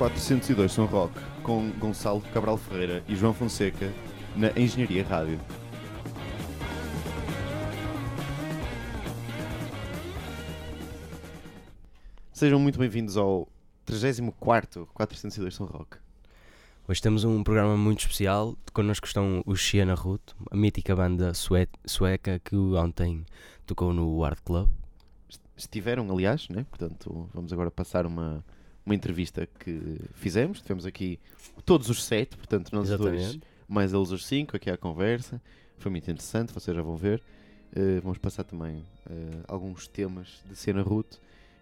402 São Roque com Gonçalo Cabral Ferreira e João Fonseca na Engenharia Rádio. Sejam muito bem-vindos ao 34 402 São Roque. Hoje temos um programa muito especial. Connosco estão os Siena Ruth, a mítica banda sue sueca que ontem tocou no Art Club. Estiveram, aliás, né? portanto, vamos agora passar uma, uma entrevista que fizemos. Tivemos aqui todos os sete, portanto, nós dois, Exatamente. mais eles os cinco, aqui à conversa. Foi muito interessante, vocês já vão ver. Uh, vamos passar também uh, alguns temas de Siena Ruth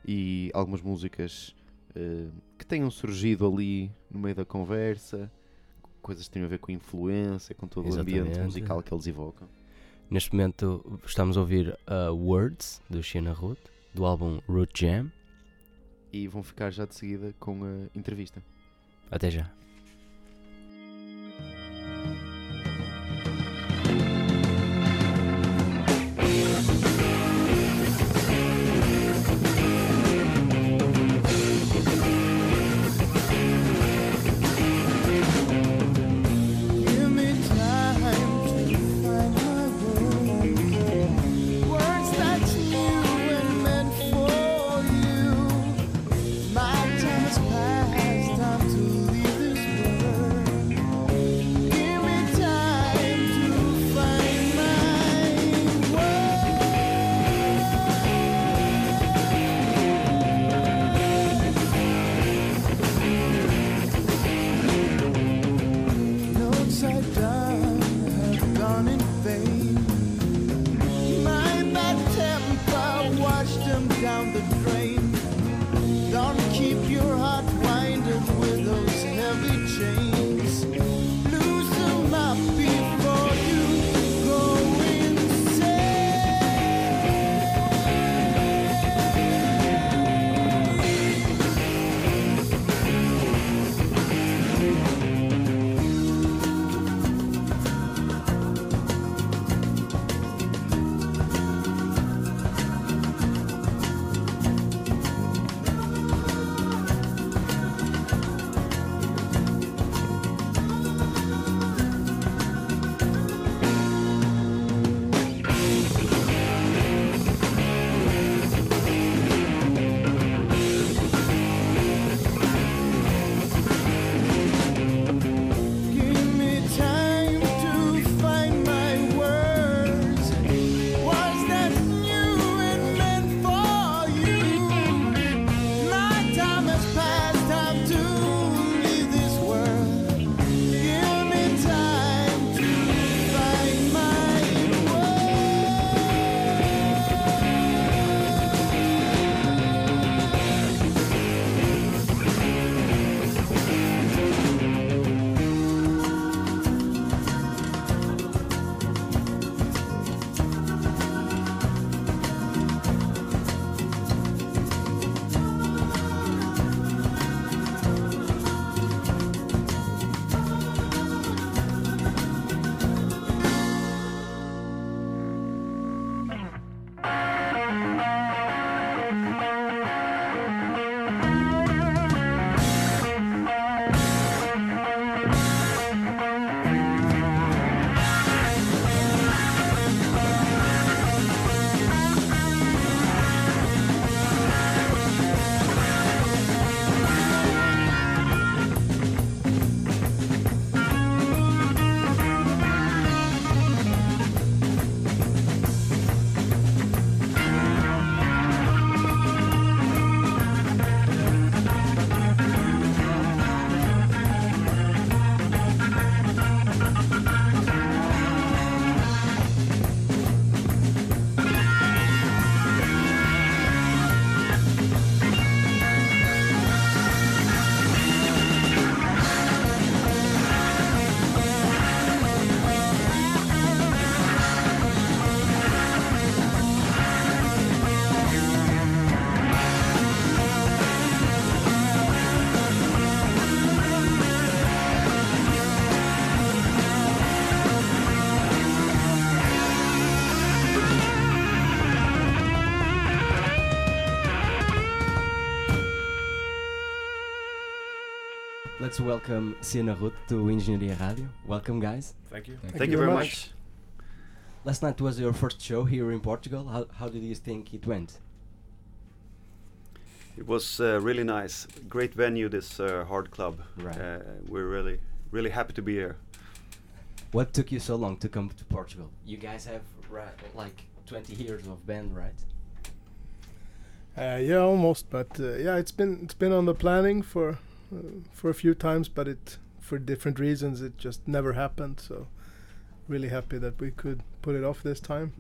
e algumas músicas uh, que tenham surgido ali no meio da conversa, coisas que tenham a ver com influência, com todo o ambiente Exatamente. musical que eles evocam. Neste momento estamos a ouvir Words do Siena Ruth, do álbum Root Jam. E vão ficar já de seguida com a entrevista. Até já. Let's welcome Siena Root to Engineering Radio. Welcome, guys. Thank you. Thank, you very much. Last night was your first show here in Portugal. How, how did you think it went? It was uh, really nice. Great venue, this uh, hard club. Right. Uh, we're really, really happy to be here. What took you so long to come to Portugal? You guys have right, like 20 years of band, right? Uh, yeah, almost. But uh, yeah, it's been it's been on the planning for uh, for a few times, but it for different reasons it just never happened. So really happy that we could put it off this time.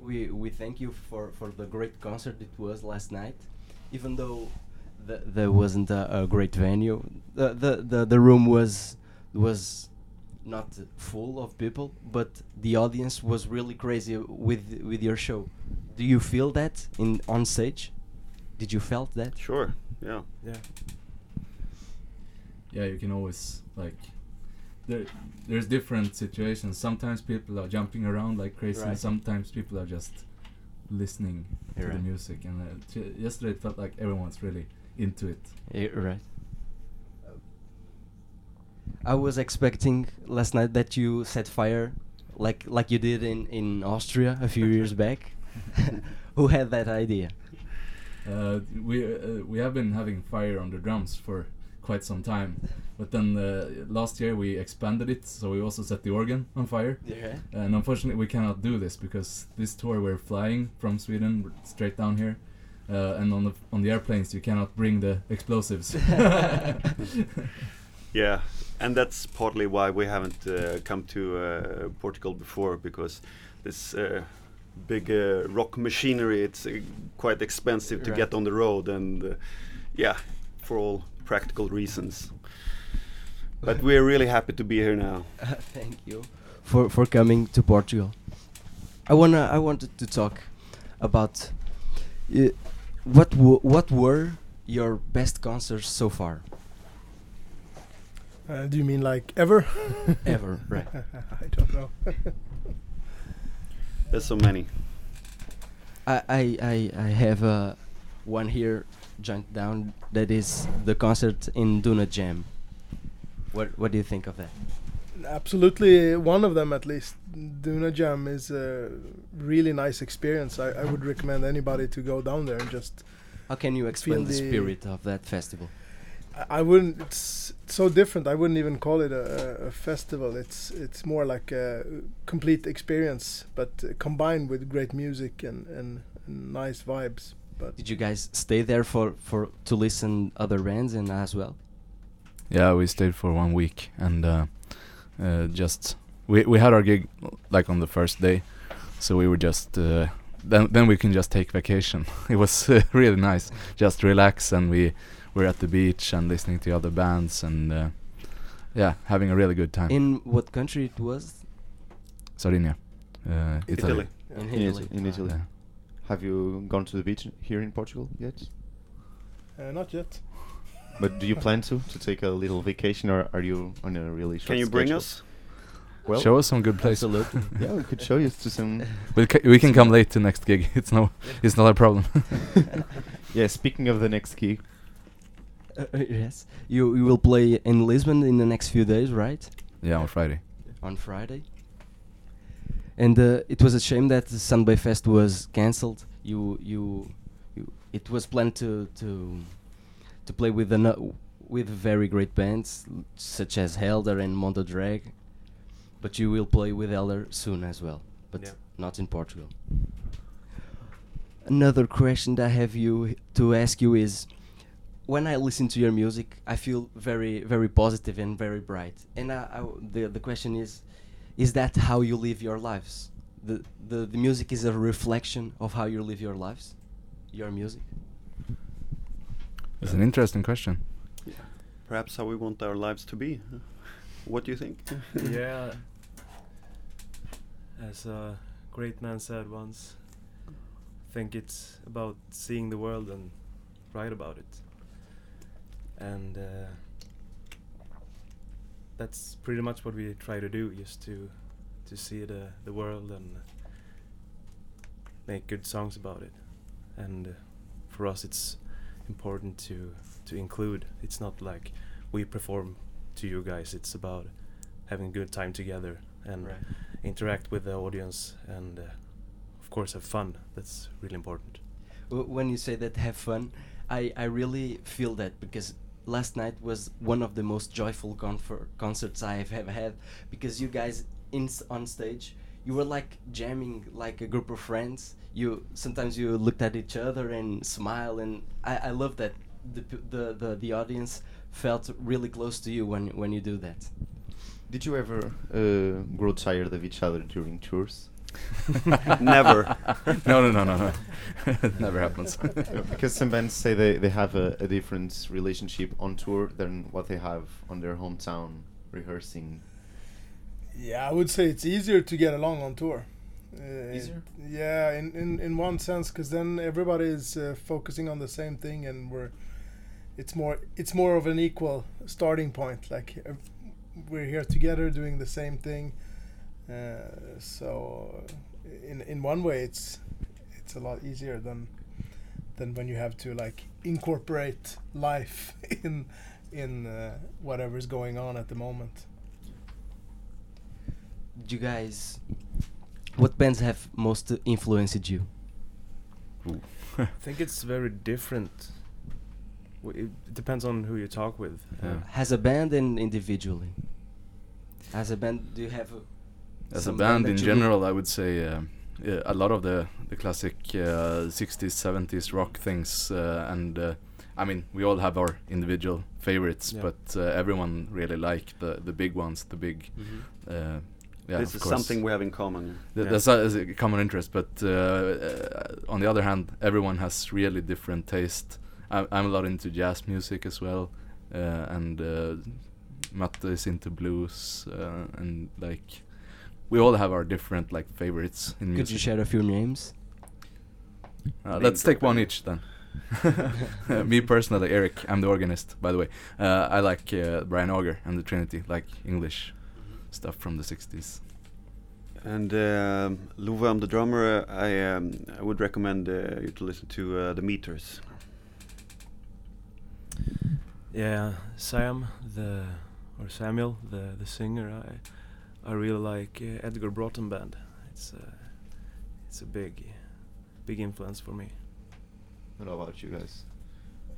We we thank you for for the great concert it was last night even though the, there wasn't a, a great venue the, the the the room was was not full of people but the audience was really crazy with with your show do you feel that in on stage did you felt that Sure. Yeah. Yeah. Yeah, you can always like there there's different situations. Sometimes people are jumping around like crazy, and sometimes people are just listening to Right. the music. And uh, t- yesterday it felt like everyone's really into it. Yeah, right. I was expecting last night that you set fire, like like you did in in Austria a few years back. Who had that idea? Uh, we uh, we have been having fire on the drums for quite some time, but then uh, last year we expanded it, so we also set the organ on fire. Yeah. And unfortunately, we cannot do this because this tour we're flying from Sweden straight down here, uh, and on the on the airplanes you cannot bring the explosives. Yeah. And that's partly why we haven't uh, come to uh, Portugal before because this uh, big uh, rock machinery it's uh, quite expensive to Right. get on the road and uh, yeah, for all practical reasons. But we're really happy to be here now. Thank you for for coming to Portugal. I wanna I wanted to talk about uh, what w- what were your best concerts so far Uh, do you mean like ever? ever, right? I don't know. There's so many. I I I, I have uh, one here jotted down that is the concert in Duna Jam. What what do you think of that? Absolutely, one of them at least. Duna Jam is a really nice experience. I, I would recommend anybody to go down there and just. How can you explain the the- spirit of that festival? I- I wouldn't. It's so different. I wouldn't even call it a, a, a festival. It's it's more like a complete experience, but uh, combined with great music and, and, and nice vibes. But Did you guys stay there for for to listen other bands and as well? yeah, we stayed for one week and uh, uh, just we we had our gig like on the first day, so we were just. Uh, then, then we can just take vacation. It was uh, really nice. Just relax, and we were at the beach and listening to other bands, and uh, yeah, having a really good time. In what country it was? Sardinia, uh, Italy. Italy. In In, Italy. Italy. in Italy. Yeah. Have you gone to the beach here in Portugal yet? uh, not yet. But do you plan to to take a little vacation, or are you on a really short Can you bring schedule? us? Well, Show us some good places. Absolutely. yeah, we could show you to some. We'll ca- we can come late to next gig. It's no, it's not a problem. Yeah, speaking of the next gig. Uh, uh, yes, you you will play in Lisbon in the next few days, right? yeah, on Friday. On Friday. And uh, it was a shame that the Sunday Fest was cancelled. You you you. It was planned to to to play with ano- with very great bands such as Helder and Mondo Drag, but you will play with Helder soon as well, but Yeah. not in Portugal. Another question that I have you to ask you is when I listen to your music, I feel very, very positive and very bright. And I, I the the question is, is that how you live your lives? The, the the music is a reflection of how you live your lives, your music. It's an interesting question. Yeah. Perhaps how we want our lives to be. What do you think? yeah. As a great man said once, I think it's about seeing the world and write about it. And uh, that's pretty much what we try to do, just to to see the the world and make good songs about it. And uh, for us, it's important to to include. It's not like we perform to you guys. It's about having a good time together and Right. interact with the audience and uh, of course have fun. That's really important. W- when you say that have fun, I, I really feel that because last night was one of the most joyful concerts I have ever had because you guys in on stage you were like jamming like a group of friends. You sometimes you looked at each other and smile and I, I love that the, the the the audience felt really close to you when when you do that. Did you ever uh, grow tired of each other during tours? Never. no, no, no, no, no. it never happens. Because some bands say they, they have a, a different relationship on tour than what they have on their hometown rehearsing. Yeah, I would say it's easier to get along on tour. Uh, Easier? Yeah, in, in, in one sense, because then everybody is uh, focusing on the same thing, and we're it's more it's more of an equal starting point. Like uh, we're here together doing the same thing. Uh, so in in one way, it's it's a lot easier than than when you have to like incorporate life in in uh, whatever's going on at the moment. Did you guys what bands have most influenced you? I think it's very different. W- It depends on who you talk with. Yeah. As a band and individually. As a band, do you have a, As a some band in you general, I would say uh, yeah, a lot of the the classic uh, 60s, 70s rock things, uh, and uh, I mean, we all have our individual favorites, Yeah. but uh, everyone really like the the big ones, the big. Uh, yeah, this is course. something we have in common. Th- Yeah. That's a, a common interest, but uh, uh, on the other hand, everyone has really different taste. I'm, I'm a lot into jazz music as well, uh, and uh, Matte is into blues, uh, and like we all have our different like favorites in Could music. you share a few names? Uh, Name let's take one each then. Me personally, Eric, I'm the organist, by the way. Uh, I like uh, Brian Auger and the Trinity, like English stuff from the 60s. And um, Love, I'm the drummer. uh, I um, I would recommend uh, you to listen to uh, the Meters. Yeah, Sam, the or Samuel, the the singer. I I really like uh, Edgar Broughton band. It's uh, it's a big big influence for me. What about you guys?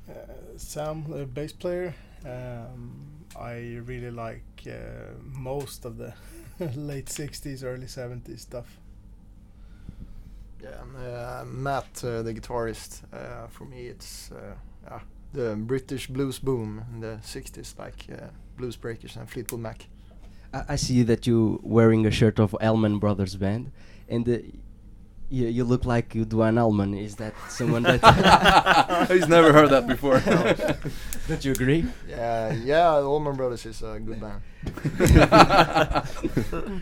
Uh, Sam, the bass player, um, I really like uh, most of the late 60s, early 70s stuff. Yeah, and, uh, Matt, uh, the guitarist, uh, for me it's uh, yeah, the British blues boom in the 60s, like uh, Blues Breakers and Fleetwood Mac. I, I see that you're wearing a shirt of Allman Brothers Band, and uh, you, you look like Duane Allman. Is that someone that? He's never heard that before. Don't you agree? Yeah, yeah, the Allman Brothers is a good band.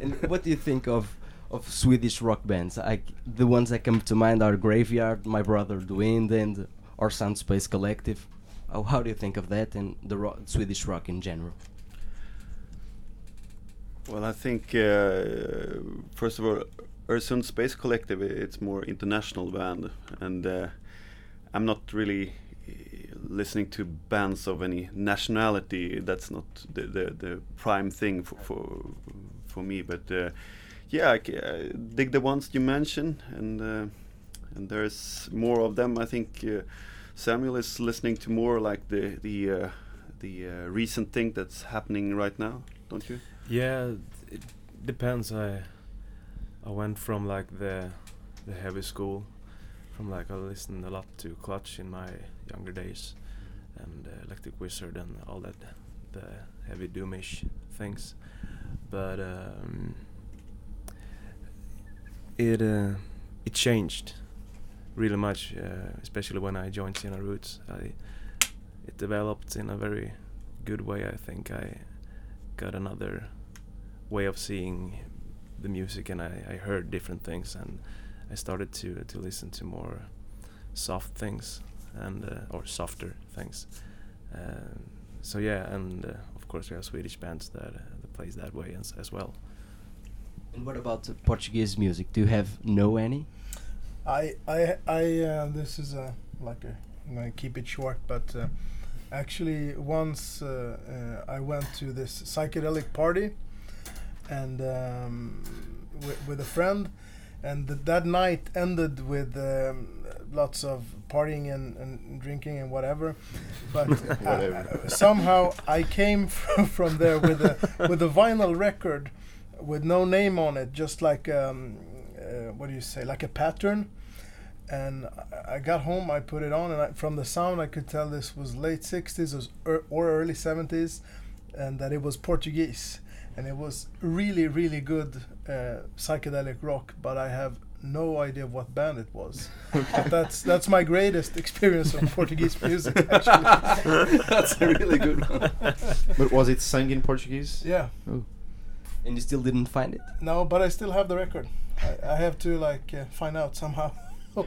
and what do you think of of Swedish rock bands? I, the ones that come to mind are Graveyard, My Brother the Wind, and Öresund Space Collective. Oh, how do you think of that and the ro- Swedish rock in general? Well, I think uh, first of all, Öresund Space Collective, it's more international band, and uh, I'm not really listening to bands of any nationality. That's not the the, the prime thing for for, for me. But uh, yeah, I, I dig the ones you mentioned, and uh, and there's more of them. I think uh, Samuel is listening to more like the the uh, the uh, recent thing that's happening right now, don't you? Yeah, it depends. I I went from like the the heavy school, from like I listened a lot to Clutch in my younger days, and uh, Electric Wizard and all that, the heavy doomish things. But um, it uh, it changed really much, uh, especially when I joined Siena Roots. I it developed in a very good way. I think I got another way of seeing the music and I, I heard different things and I started to to listen to more soft things and uh, or softer things. Um, so yeah, and uh, of course we have Swedish bands that uh, that plays that way as, as well. And what about Portuguese music? Do you have know any? I I I uh, this is a like a I'm gonna keep it short, but uh, Actually, once uh, uh, I went to this psychedelic party, and um, wi- with a friend, and th- that night ended with um, lots of partying and, and drinking and whatever. But Whatever. uh, somehow I came from, from there with a with a vinyl record with no name on it, just like um, uh, what do you say, like a pattern. And I- I got home, I put it on, and I, from the sound, I could tell this was late '60s or, or early '70s, and that it was Portuguese, and it was really, really good uh, psychedelic rock. But I have no idea what band it was. But that's that's my greatest experience of Portuguese music. Actually, That's a really good one. But was it sung in Portuguese? yeah. Oh. And you still didn't find it? No, but I still have the record. I, I have to like uh, find out somehow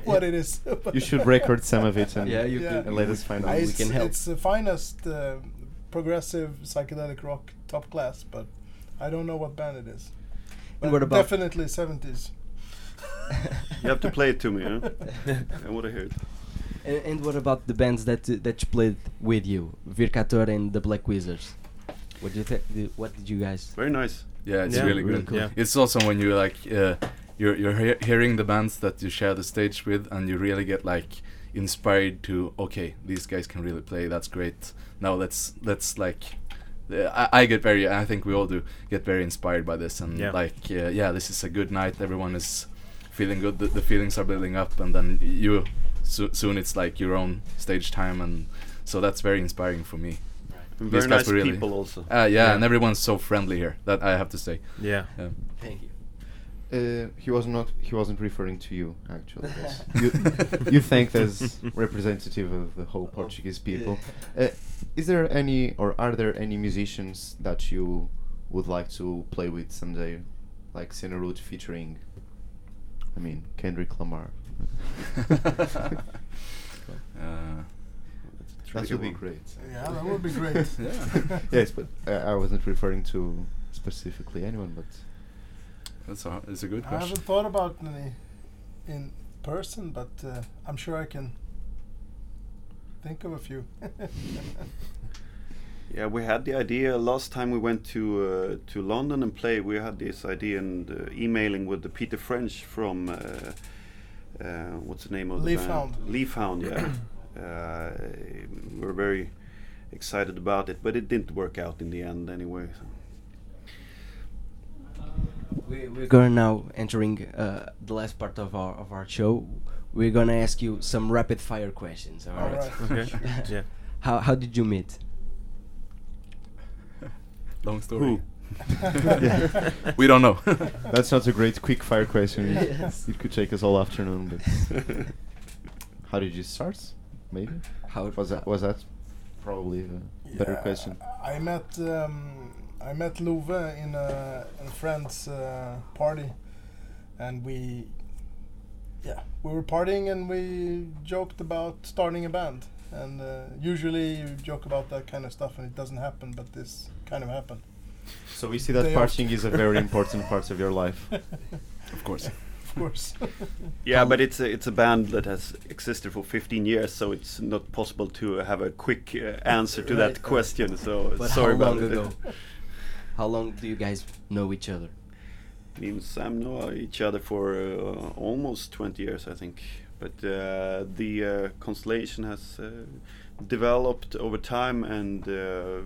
what it is. You should record some of it and, Yeah, you Yeah. could. and let us find out. we can help. It's the finest uh, progressive psychedelic rock, top class, but I don't know what band it is. But what about- definitely seventies. You have to play it to me, huh? I want to hear it. And, and what about the bands that uh, that you played with you, Vircator and the Black Wizards? What did you th- What did you guys? Very nice. Yeah, it's Yeah, really really good. cool. Yeah. It's also when you like uh, you're you're he- hearing the bands that you share the stage with, and you really get like inspired to okay, these guys can really play. That's great. Now let's let's like. I, I get very, I think we all do, get very inspired by this, and Yeah. like, uh, yeah, this is a good night. Everyone is feeling good. The, the feelings are building up, and then you, so, soon it's like your own stage time, and so that's very inspiring for me. And These very nice really- people also. Uh, yeah, Yeah. and everyone's so friendly here. That I have to say. Yeah. Yeah. Thank you. Uh, he was not. He wasn't referring to you actually. You, you thanked as representative of the whole Portuguese people. Uh, is there any, or are there any musicians that you would like to play with someday, like Siena Root featuring? I mean, Kendrick Lamar. Uh, That would be great. Yeah, that would be great. Yeah. yes, but uh, I wasn't referring to specifically anyone, but That's a it's a good I question. I haven't thought about any in person, but uh, I'm sure I can think of a few. Yeah, we had the idea last time we went to uh, to London and play. We had this idea and uh, emailing with the Peter French from uh, uh, what's the name of the Leaf band? Hound. Leaf yeah. uh, we were very excited about it, but it didn't work out in the end anyway. So. We, we're going now entering uh, the last part of our of our show. We're gonna ask you some rapid fire questions. All All right. right. Okay. yeah. How how did you meet? Long story. Who? we don't know. that's not a great quick fire question. Yes. It could take us all afternoon. But how did you start? Maybe How was that was that probably a better question. I met um, I met Love in a, in a friend's uh, party, and we, yeah, we were partying and we joked about starting a band. And uh, usually you joke about that kind of stuff and it doesn't happen, but this kind of happened. So we see that They partying is a very important part of your life. of course. Of course. Yeah, but it's a it's a band that has existed for 15 years, so it's not possible to have a quick uh, answer to Right, that question. So But sorry how about long it. Ago? how long do you guys know each other? Me and Sam know each other for uh, almost 20 years, I think. But uh, the uh, constellation has uh, developed over time, and uh,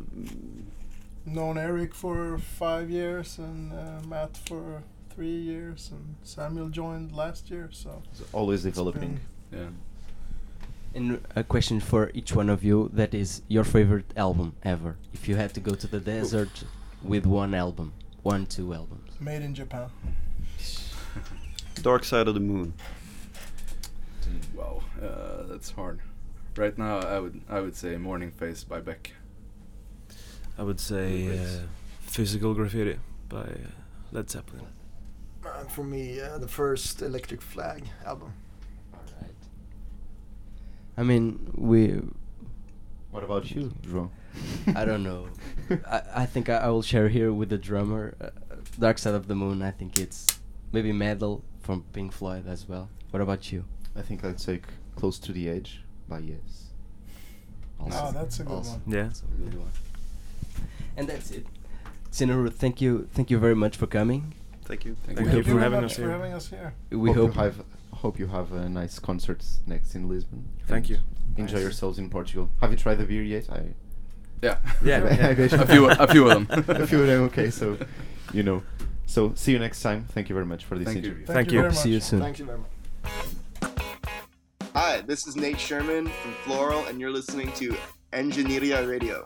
Known Eric for five years and uh, Matt for three years, and Samuel joined last year, so. It's always developing. been- Yeah. And a question for each one of you: That is your favorite album ever? If you had to go to the desert with one album, one two albums. Made in Japan. Dark Side of the Moon. Wow, uh, that's hard. Right now, I would I would say Morning Phase by Beck. I would say uh. Physical Graffiti by uh, Led Zeppelin. Uh, for me, uh, the first Electric Flag album. Alright. I mean, we. What about you, João? I don't know. I, I think I, I will share here with the drummer. Uh, Dark Side of the Moon. I think it's maybe Meddle from Pink Floyd as well. What about you? I think I'd say c- Close to the Edge by Yes. Also. Oh, that's a good Also. one. Yeah. That's a good one. And that's it. Siena Root, thank you, thank you very much for coming. Thank you. Thank Thank you you for having us for here. having us here. We hope, hope you have hope you have uh, nice concerts next in Lisbon. Thank you. Enjoy Nice. yourselves in Portugal. Have you tried the beer yet? I Yeah. Yeah, yeah. a few, a few of them. a few of them. Okay, so you know. So see you next time. Thank you very much for this Thank you. interview. Thank you. very see you soon. Thank you very much. Hi, this is Nate Sherman from Floral, and you're listening to Engineeria Radio.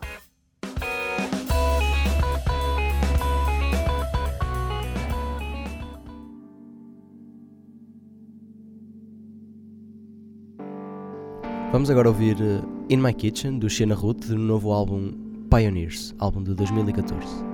Vamos agora ouvir eh, In My Kitchen do Shena Ruth do novo álbum Pioneers, álbum de 2014.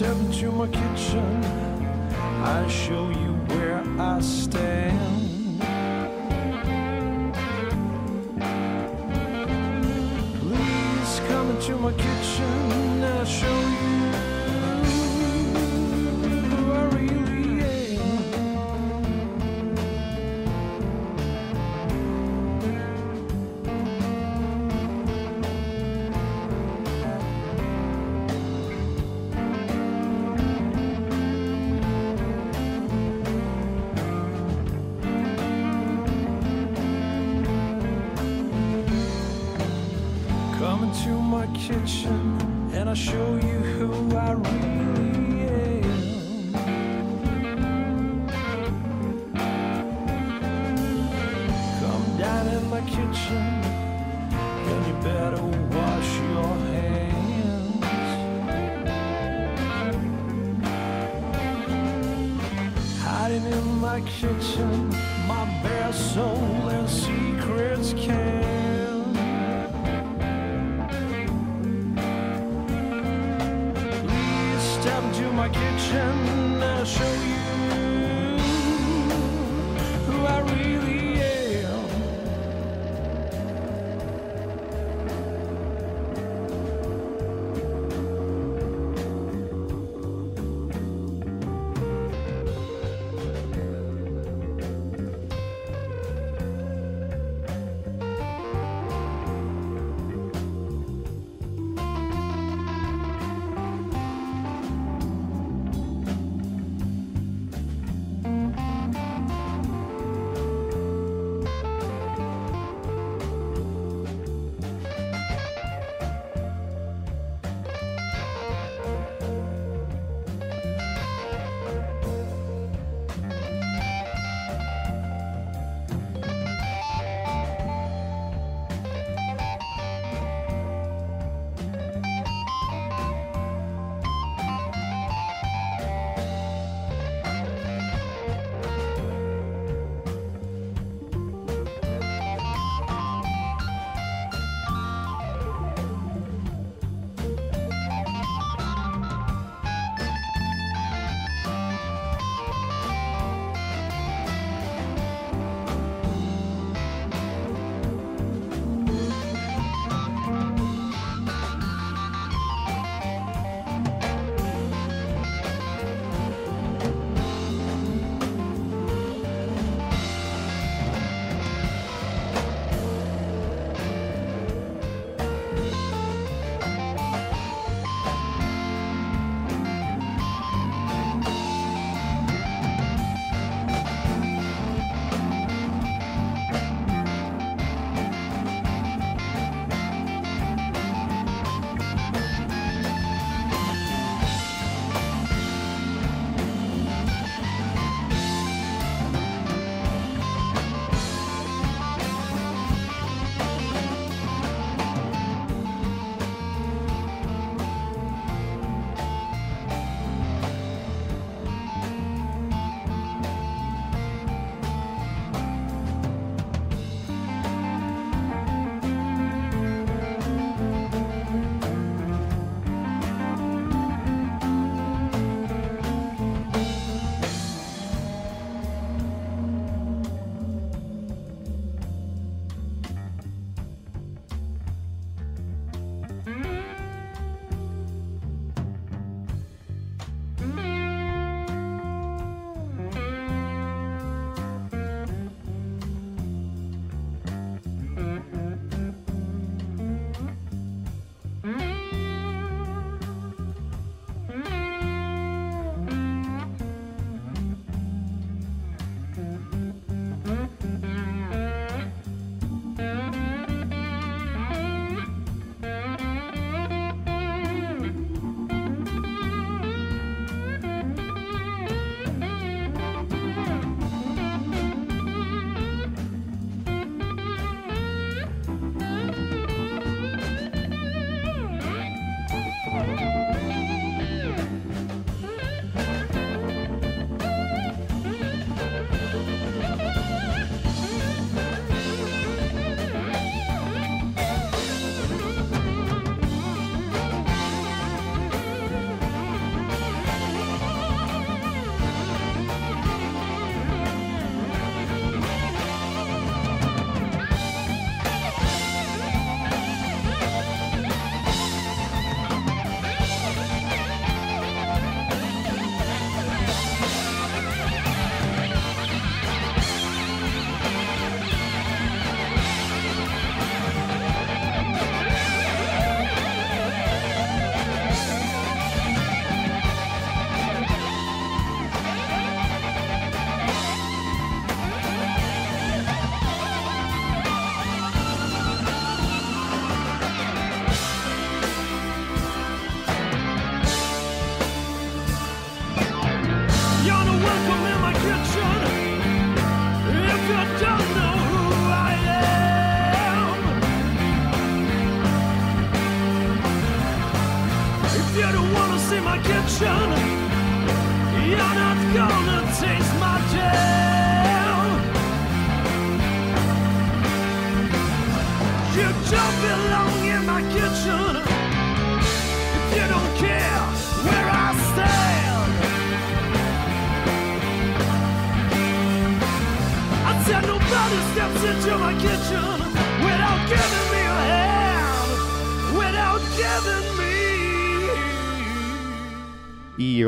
Step into my kitchen, I'll show you where I stand. Kitchen and I'll show you who I really am. Come down in my kitchen and you better wash your hands. Hiding in my kitchen, my bare soul and secrets can. Kitchen. I'll show you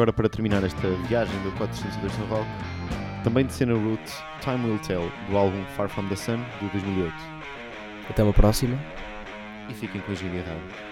agora para terminar esta viagem do 402 no Rock, também de cena Roots, Time Will Tell, do álbum Far From The Sun, de 2008. Até uma próxima. E fiquem com a Engenharia Rádio.